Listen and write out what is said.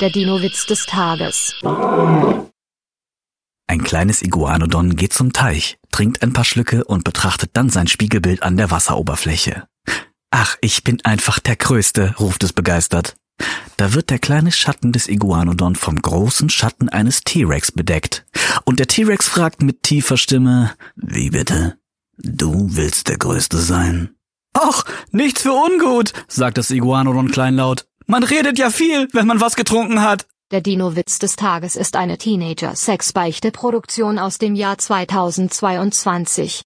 Der Dino-Witz des Tages. Ein kleines Iguanodon geht zum Teich, trinkt ein paar Schlücke und betrachtet dann sein Spiegelbild an der Wasseroberfläche. Ach, ich bin einfach der Größte, ruft es begeistert. Da wird der kleine Schatten des Iguanodon vom großen Schatten eines T-Rex bedeckt. Und der T-Rex fragt mit tiefer Stimme, wie bitte? Du willst der Größte sein? Ach, nichts für ungut, sagt das Iguanodon kleinlaut. Man redet ja viel, wenn man was getrunken hat. Der Dino-Witz des Tages ist eine Teenager-Sex-Beichte-Produktion aus dem Jahr 2022.